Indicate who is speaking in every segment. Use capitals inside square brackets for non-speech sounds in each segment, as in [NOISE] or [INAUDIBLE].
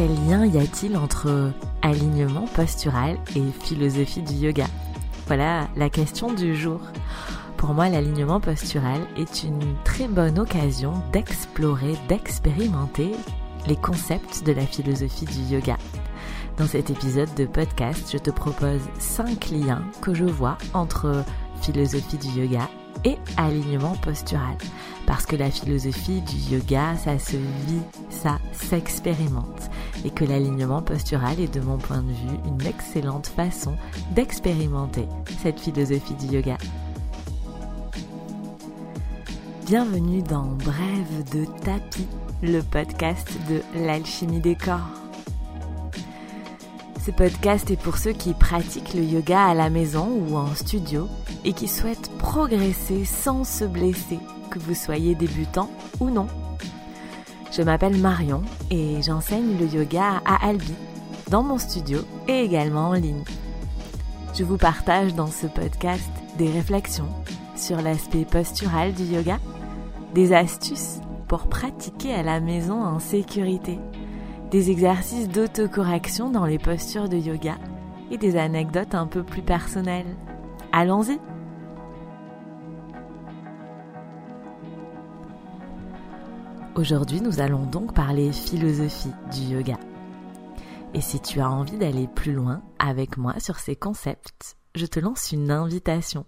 Speaker 1: quel lien y a-t-il entre alignement postural et philosophie du yoga? Voilà la question du jour. Pour moi, l'alignement postural est une très bonne occasion d'explorer, d'expérimenter les concepts de la philosophie du yoga. Dans cet épisode de podcast, je te propose 5 liens que je vois entre philosophie du yoga et alignement postural. Parce que la philosophie du yoga, ça se vit, ça s'expérimente. Et que l'alignement postural est de mon point de vue une excellente façon d'expérimenter cette philosophie du yoga. Bienvenue dans Brève de tapis, le podcast de l'alchimie des corps. Ce podcast est pour ceux qui pratiquent le yoga à la maison ou en studio et qui souhaitent progresser sans se blesser, que vous soyez débutant ou non. Je m'appelle Marion et j'enseigne le yoga à Albi, dans mon studio et également en ligne. Je vous partage dans ce podcast des réflexions sur l'aspect postural du yoga, des astuces pour pratiquer à la maison en sécurité des exercices d'autocorrection dans les postures de yoga et des anecdotes un peu plus personnelles. Allons-y Aujourd'hui, nous allons donc parler philosophie du yoga. Et si tu as envie d'aller plus loin avec moi sur ces concepts, je te lance une invitation.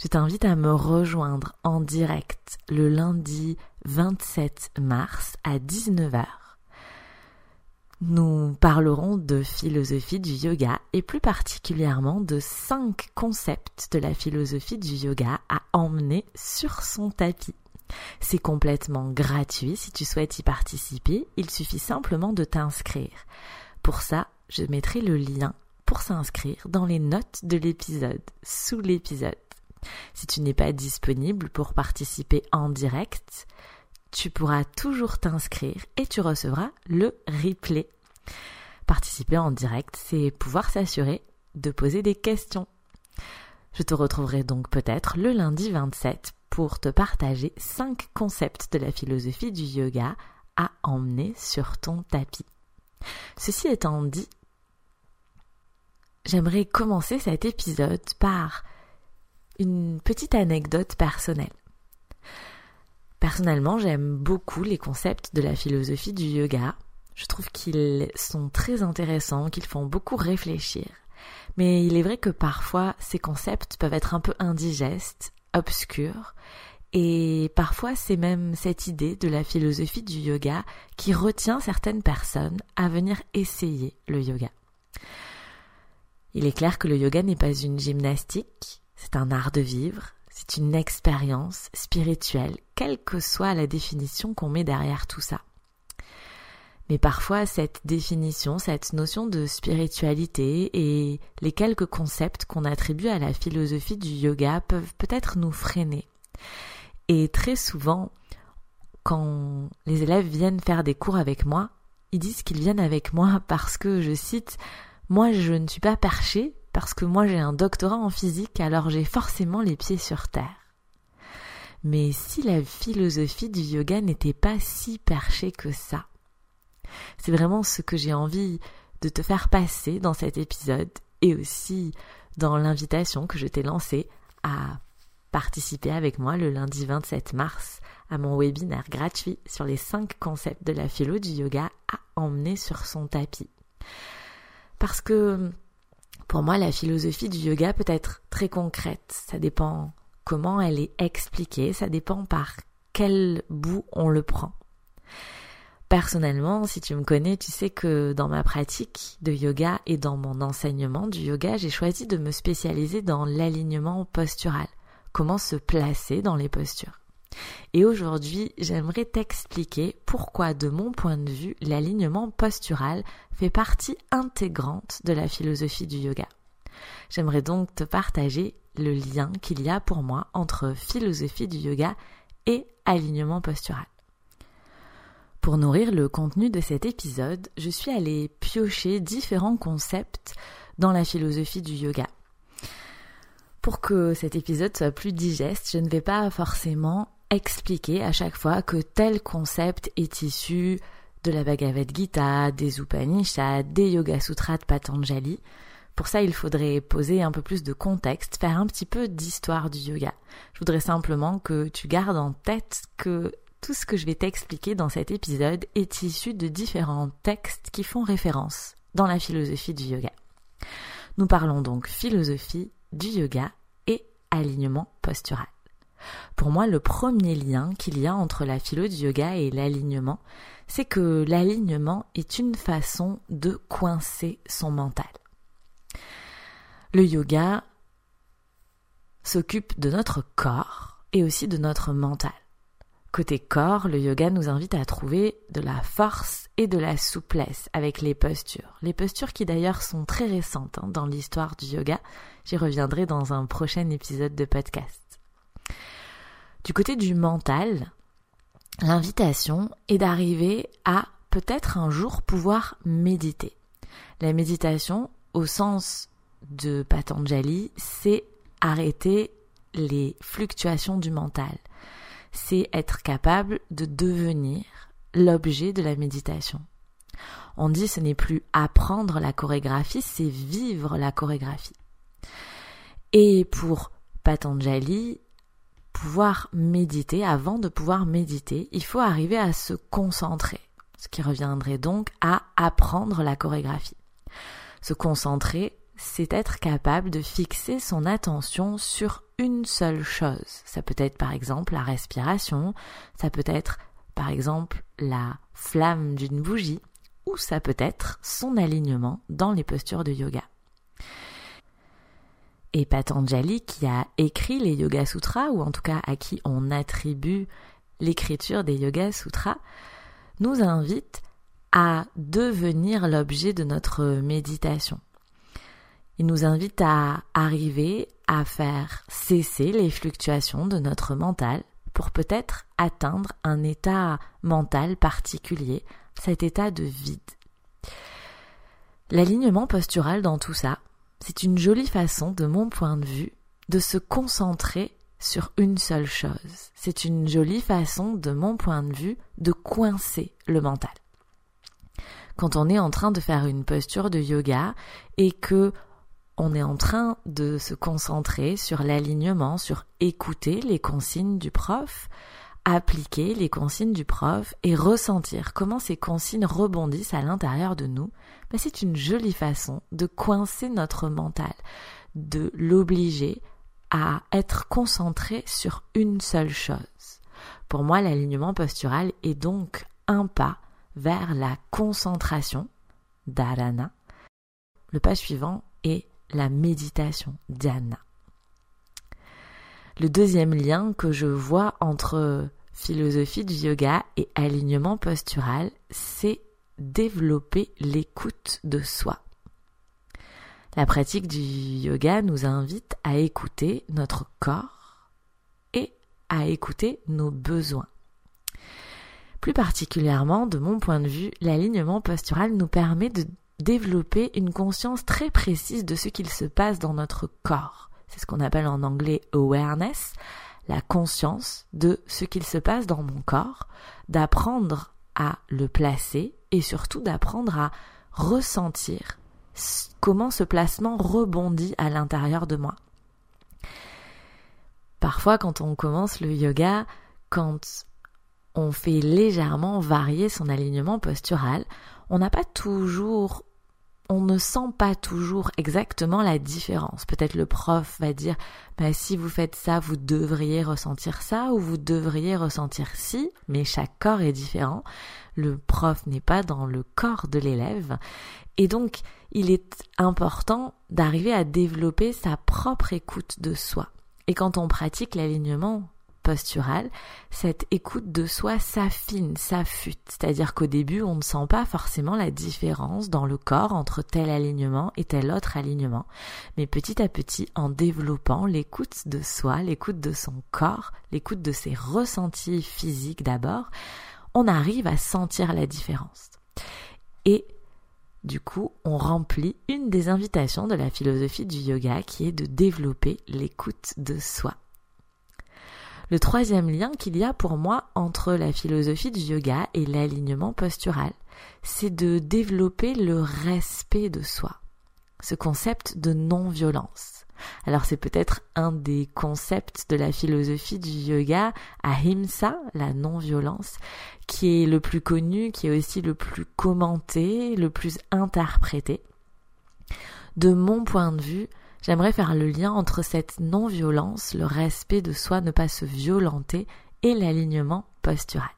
Speaker 1: Je t'invite à me rejoindre en direct le lundi 27 mars à 19h nous parlerons de philosophie du yoga et plus particulièrement de cinq concepts de la philosophie du yoga à emmener sur son tapis. C'est complètement gratuit si tu souhaites y participer, il suffit simplement de t'inscrire. Pour ça, je mettrai le lien pour s'inscrire dans les notes de l'épisode, sous l'épisode. Si tu n'es pas disponible pour participer en direct, tu pourras toujours t'inscrire et tu recevras le replay. Participer en direct, c'est pouvoir s'assurer de poser des questions. Je te retrouverai donc peut-être le lundi 27 pour te partager 5 concepts de la philosophie du yoga à emmener sur ton tapis. Ceci étant dit, j'aimerais commencer cet épisode par une petite anecdote personnelle. Personnellement, j'aime beaucoup les concepts de la philosophie du yoga. Je trouve qu'ils sont très intéressants, qu'ils font beaucoup réfléchir. Mais il est vrai que parfois ces concepts peuvent être un peu indigestes, obscurs, et parfois c'est même cette idée de la philosophie du yoga qui retient certaines personnes à venir essayer le yoga. Il est clair que le yoga n'est pas une gymnastique, c'est un art de vivre, c'est une expérience spirituelle, quelle que soit la définition qu'on met derrière tout ça. Mais parfois, cette définition, cette notion de spiritualité et les quelques concepts qu'on attribue à la philosophie du yoga peuvent peut-être nous freiner. Et très souvent, quand les élèves viennent faire des cours avec moi, ils disent qu'ils viennent avec moi parce que, je cite, moi je ne suis pas perché, parce que moi j'ai un doctorat en physique, alors j'ai forcément les pieds sur terre. Mais si la philosophie du yoga n'était pas si perchée que ça, c'est vraiment ce que j'ai envie de te faire passer dans cet épisode et aussi dans l'invitation que je t'ai lancée à participer avec moi le lundi 27 mars à mon webinaire gratuit sur les 5 concepts de la philo du yoga à emmener sur son tapis. Parce que pour moi, la philosophie du yoga peut être très concrète. Ça dépend comment elle est expliquée, ça dépend par quel bout on le prend. Personnellement, si tu me connais, tu sais que dans ma pratique de yoga et dans mon enseignement du yoga, j'ai choisi de me spécialiser dans l'alignement postural, comment se placer dans les postures. Et aujourd'hui, j'aimerais t'expliquer pourquoi, de mon point de vue, l'alignement postural fait partie intégrante de la philosophie du yoga. J'aimerais donc te partager le lien qu'il y a pour moi entre philosophie du yoga et alignement postural. Pour nourrir le contenu de cet épisode, je suis allée piocher différents concepts dans la philosophie du yoga. Pour que cet épisode soit plus digeste, je ne vais pas forcément expliquer à chaque fois que tel concept est issu de la Bhagavad Gita, des Upanishads, des Yoga Sutras de Patanjali. Pour ça, il faudrait poser un peu plus de contexte, faire un petit peu d'histoire du yoga. Je voudrais simplement que tu gardes en tête que tout ce que je vais t'expliquer dans cet épisode est issu de différents textes qui font référence dans la philosophie du yoga. Nous parlons donc philosophie du yoga et alignement postural. Pour moi, le premier lien qu'il y a entre la philo du yoga et l'alignement, c'est que l'alignement est une façon de coincer son mental. Le yoga s'occupe de notre corps et aussi de notre mental. Côté corps, le yoga nous invite à trouver de la force et de la souplesse avec les postures. Les postures qui d'ailleurs sont très récentes hein, dans l'histoire du yoga. J'y reviendrai dans un prochain épisode de podcast. Du côté du mental, l'invitation est d'arriver à peut-être un jour pouvoir méditer. La méditation, au sens de Patanjali, c'est arrêter les fluctuations du mental c'est être capable de devenir l'objet de la méditation. On dit ce n'est plus apprendre la chorégraphie, c'est vivre la chorégraphie. Et pour Patanjali, pouvoir méditer, avant de pouvoir méditer, il faut arriver à se concentrer, ce qui reviendrait donc à apprendre la chorégraphie. Se concentrer, c'est être capable de fixer son attention sur une seule chose. Ça peut être par exemple la respiration, ça peut être par exemple la flamme d'une bougie, ou ça peut être son alignement dans les postures de yoga. Et Patanjali, qui a écrit les Yoga Sutras, ou en tout cas à qui on attribue l'écriture des Yoga Sutras, nous invite à devenir l'objet de notre méditation. Il nous invite à arriver à faire cesser les fluctuations de notre mental pour peut-être atteindre un état mental particulier, cet état de vide. L'alignement postural dans tout ça, c'est une jolie façon, de mon point de vue, de se concentrer sur une seule chose. C'est une jolie façon, de mon point de vue, de coincer le mental. Quand on est en train de faire une posture de yoga et que on est en train de se concentrer sur l'alignement, sur écouter les consignes du prof, appliquer les consignes du prof et ressentir comment ces consignes rebondissent à l'intérieur de nous, ben, c'est une jolie façon de coincer notre mental, de l'obliger à être concentré sur une seule chose. Pour moi, l'alignement postural est donc un pas vers la concentration, dharana. Le pas suivant est la méditation dhyana. Le deuxième lien que je vois entre philosophie du yoga et alignement postural, c'est développer l'écoute de soi. La pratique du yoga nous invite à écouter notre corps et à écouter nos besoins. Plus particulièrement, de mon point de vue, l'alignement postural nous permet de développer une conscience très précise de ce qu'il se passe dans notre corps. C'est ce qu'on appelle en anglais awareness, la conscience de ce qu'il se passe dans mon corps, d'apprendre à le placer et surtout d'apprendre à ressentir comment ce placement rebondit à l'intérieur de moi. Parfois quand on commence le yoga, quand on fait légèrement varier son alignement postural, on n'a pas toujours on ne sent pas toujours exactement la différence. Peut-être le prof va dire bah, si vous faites ça, vous devriez ressentir ça ou vous devriez ressentir ci, mais chaque corps est différent. Le prof n'est pas dans le corps de l'élève et donc il est important d'arriver à développer sa propre écoute de soi. Et quand on pratique l'alignement posturale, cette écoute de soi s'affine, s'affûte. C'est-à-dire qu'au début, on ne sent pas forcément la différence dans le corps entre tel alignement et tel autre alignement. Mais petit à petit, en développant l'écoute de soi, l'écoute de son corps, l'écoute de ses ressentis physiques d'abord, on arrive à sentir la différence. Et du coup, on remplit une des invitations de la philosophie du yoga qui est de développer l'écoute de soi. Le troisième lien qu'il y a pour moi entre la philosophie du yoga et l'alignement postural, c'est de développer le respect de soi, ce concept de non-violence. Alors c'est peut-être un des concepts de la philosophie du yoga, ahimsa, la non-violence, qui est le plus connu, qui est aussi le plus commenté, le plus interprété. De mon point de vue, j'aimerais faire le lien entre cette non-violence, le respect de soi, ne pas se violenter, et l'alignement postural.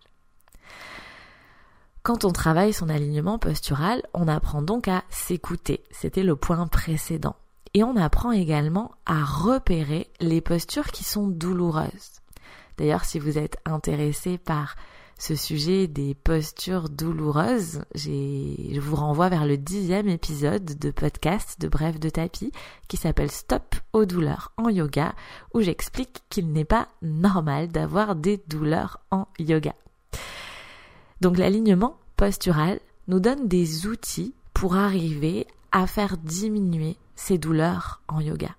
Speaker 1: Quand on travaille son alignement postural, on apprend donc à s'écouter. C'était le point précédent. Et on apprend également à repérer les postures qui sont douloureuses. D'ailleurs, si vous êtes intéressé par ce sujet des postures douloureuses, je vous renvoie vers le dixième épisode de podcast de Bref de tapis qui s'appelle Stop aux douleurs en yoga, où j'explique qu'il n'est pas normal d'avoir des douleurs en yoga. Donc l'alignement postural nous donne des outils pour arriver à faire diminuer ces douleurs en yoga.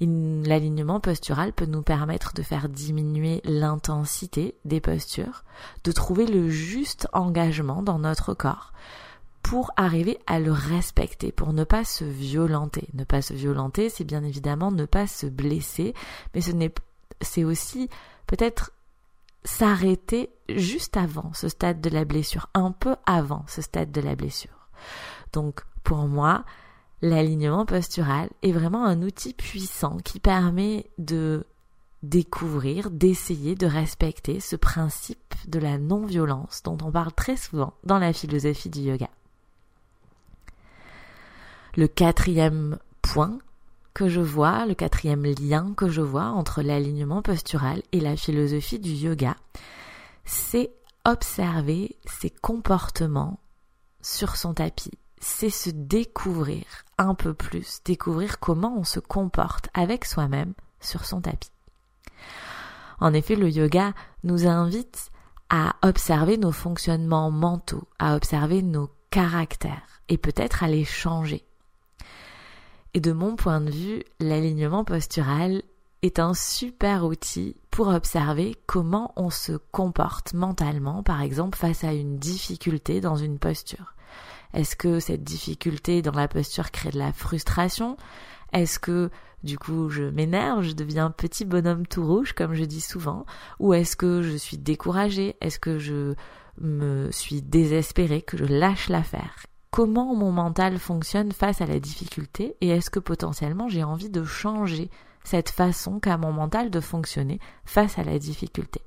Speaker 1: L'alignement postural peut nous permettre de faire diminuer l'intensité des postures, de trouver le juste engagement dans notre corps pour arriver à le respecter, pour ne pas se violenter. Ne pas se violenter, c'est bien évidemment ne pas se blesser, mais ce n'est, c'est aussi peut-être s'arrêter juste avant ce stade de la blessure, un peu avant ce stade de la blessure. Donc, pour moi, l'alignement postural est vraiment un outil puissant qui permet de découvrir, d'essayer de respecter ce principe de la non-violence dont on parle très souvent dans la philosophie du yoga. Le quatrième point que je vois, le quatrième lien que je vois entre l'alignement postural et la philosophie du yoga, c'est observer ses comportements sur son tapis, c'est se découvrir un peu plus, découvrir comment on se comporte avec soi-même sur son tapis. En effet, le yoga nous invite à observer nos fonctionnements mentaux, à observer nos caractères et peut-être à les changer. Et de mon point de vue, l'alignement postural est un super outil pour observer comment on se comporte mentalement, par exemple face à une difficulté dans une posture. Est-ce que cette difficulté dans la posture crée de la frustration? Est-ce que du coup je m'énerve, je deviens petit bonhomme tout rouge comme je dis souvent? Ou est-ce que je suis découragée? Est-ce que je me suis désespérée, que je lâche l'affaire? Comment mon mental fonctionne face à la difficulté? Et est-ce que potentiellement j'ai envie de changer cette façon qu'a mon mental de fonctionner face à la difficulté?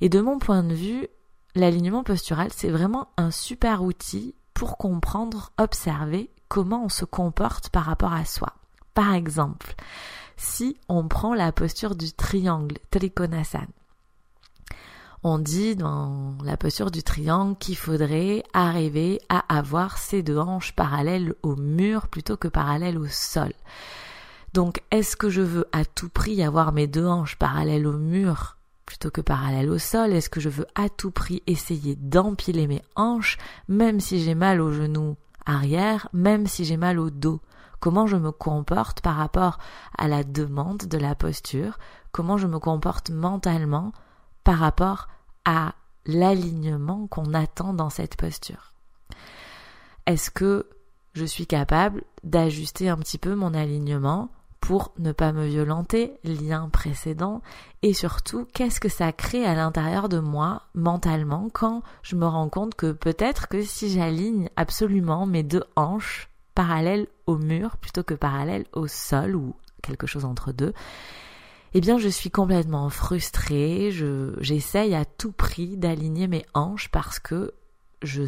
Speaker 1: Et de mon point de vue, l'alignement postural, c'est vraiment un super outil pour comprendre, observer comment on se comporte par rapport à soi. Par exemple, si on prend la posture du triangle, Trikonasana, on dit dans la posture du triangle qu'il faudrait arriver à avoir ses deux hanches parallèles au mur plutôt que parallèles au sol. Donc, est-ce que je veux à tout prix avoir mes deux hanches parallèles au mur plutôt que parallèle au sol? Est-ce que je veux à tout prix essayer d'empiler mes hanches, même si j'ai mal au genou arrière, même si j'ai mal au dos? Comment je me comporte par rapport à la demande de la posture? Comment je me comporte mentalement par rapport à l'alignement qu'on attend dans cette posture? Est-ce que je suis capable d'ajuster un petit peu mon alignement pour ne pas me violenter, lien précédent, et surtout qu'est-ce que ça crée à l'intérieur de moi mentalement quand je me rends compte que peut-être que si j'aligne absolument mes deux hanches parallèles au mur plutôt que parallèles au sol ou quelque chose entre deux, eh bien je suis complètement frustrée, je, j'essaye à tout prix d'aligner mes hanches parce que je,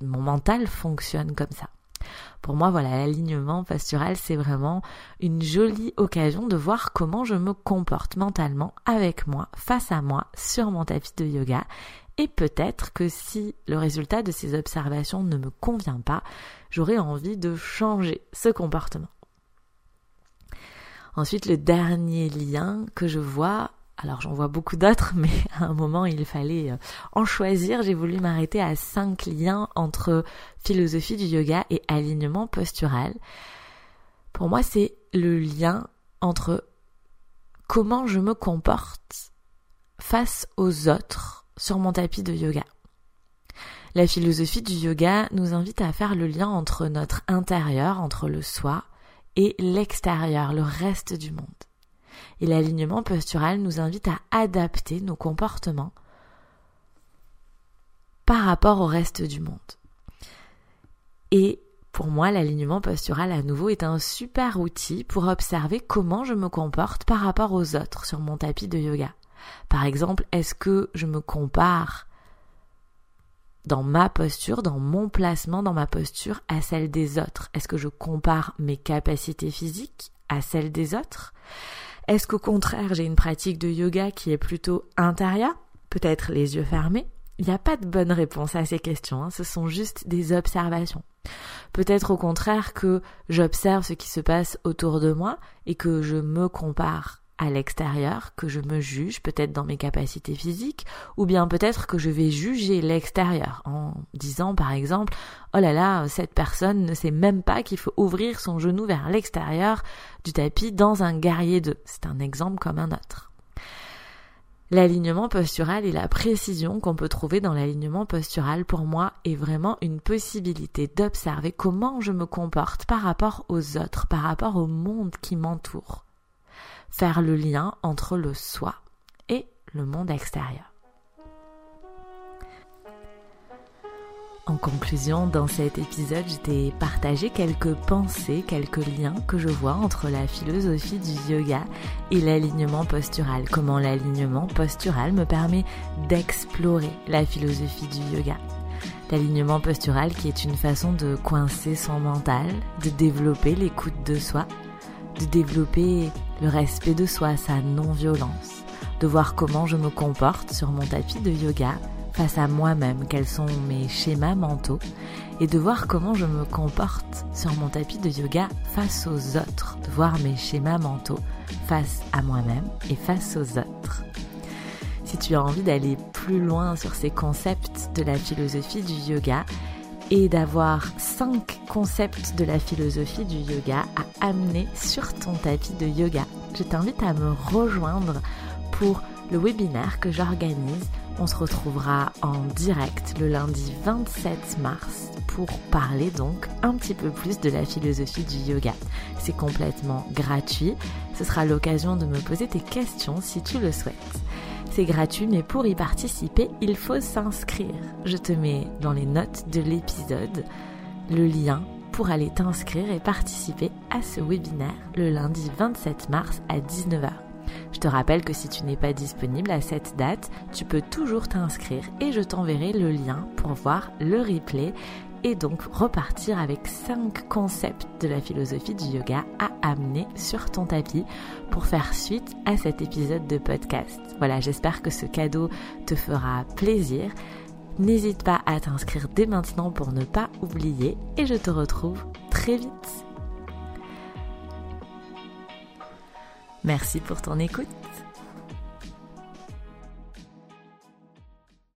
Speaker 1: mon mental fonctionne comme ça. Pour moi, voilà, l'alignement postural, c'est vraiment une jolie occasion de voir comment je me comporte mentalement avec moi, face à moi, sur mon tapis de yoga. Et peut-être que si le résultat de ces observations ne me convient pas, j'aurais envie de changer ce comportement. Ensuite, le dernier lien que je vois alors j'en vois beaucoup d'autres, [LAUGHS] mais à un moment il fallait euh, en choisir. J'ai voulu m'arrêter à cinq liens entre philosophie du yoga et alignement postural. Pour moi, c'est le lien entre comment je me comporte face aux autres sur mon tapis de yoga. La philosophie du yoga nous invite à faire le lien entre notre intérieur, entre le soi, et l'extérieur, le reste du monde. Et l'alignement postural nous invite à adapter nos comportements par rapport au reste du monde. Et pour moi, l'alignement postural à nouveau est un super outil pour observer comment je me comporte par rapport aux autres sur mon tapis de yoga. Par exemple, est-ce que je me compare dans ma posture, dans mon placement dans ma posture à celle des autres? Est-ce que je compare mes capacités physiques à celles des autres? Est-ce qu'au contraire j'ai une pratique de yoga qui est plutôt intérieure, peut-être les yeux fermés? Il n'y a pas de bonne réponse à ces questions, hein. ce sont juste des observations. Peut-être au contraire que j'observe ce qui se passe autour de moi et que je me compare à l'extérieur, que je me juge peut-être dans mes capacités physiques, ou bien peut-être que je vais juger l'extérieur en disant par exemple Oh là là, cette personne ne sait même pas qu'il faut ouvrir son genou vers l'extérieur du tapis dans un guerrier 2. C'est un exemple comme un autre. L'alignement postural et la précision qu'on peut trouver dans l'alignement postural pour moi est vraiment une possibilité d'observer comment je me comporte par rapport aux autres, par rapport au monde qui m'entoure faire le lien entre le soi et le monde extérieur. En conclusion, dans cet épisode, je partagé quelques pensées, quelques liens que je vois entre la philosophie du yoga et l'alignement postural. Comment l'alignement postural me permet d'explorer la philosophie du yoga. L'alignement postural qui est une façon de coincer son mental, de développer l'écoute de soi de développer le respect de soi, sa non-violence, de voir comment je me comporte sur mon tapis de yoga face à moi-même, quels sont mes schémas mentaux, et de voir comment je me comporte sur mon tapis de yoga face aux autres, de voir mes schémas mentaux face à moi-même et face aux autres. Si tu as envie d'aller plus loin sur ces concepts de la philosophie du yoga, et d'avoir cinq concepts de la philosophie du yoga à amener sur ton tapis de yoga. Je t'invite à me rejoindre pour le webinaire que j'organise. On se retrouvera en direct le lundi 27 mars pour parler donc un petit peu plus de la philosophie du yoga. C'est complètement gratuit. Ce sera l'occasion de me poser tes questions si tu le souhaites. C'est gratuit, mais pour y participer, il faut s'inscrire. Je te mets dans les notes de l'épisode le lien pour aller t'inscrire et participer à ce webinaire le lundi 27 mars à 19h. Je te rappelle que si tu n'es pas disponible à cette date, tu peux toujours t'inscrire et je t'enverrai le lien pour voir le replay et donc repartir avec 5 concepts de la philosophie du yoga à amener sur ton tapis pour faire suite à cet épisode de podcast. Voilà, j'espère que ce cadeau te fera plaisir. N'hésite pas à t'inscrire dès maintenant pour ne pas oublier et je te retrouve très vite. Merci pour ton écoute.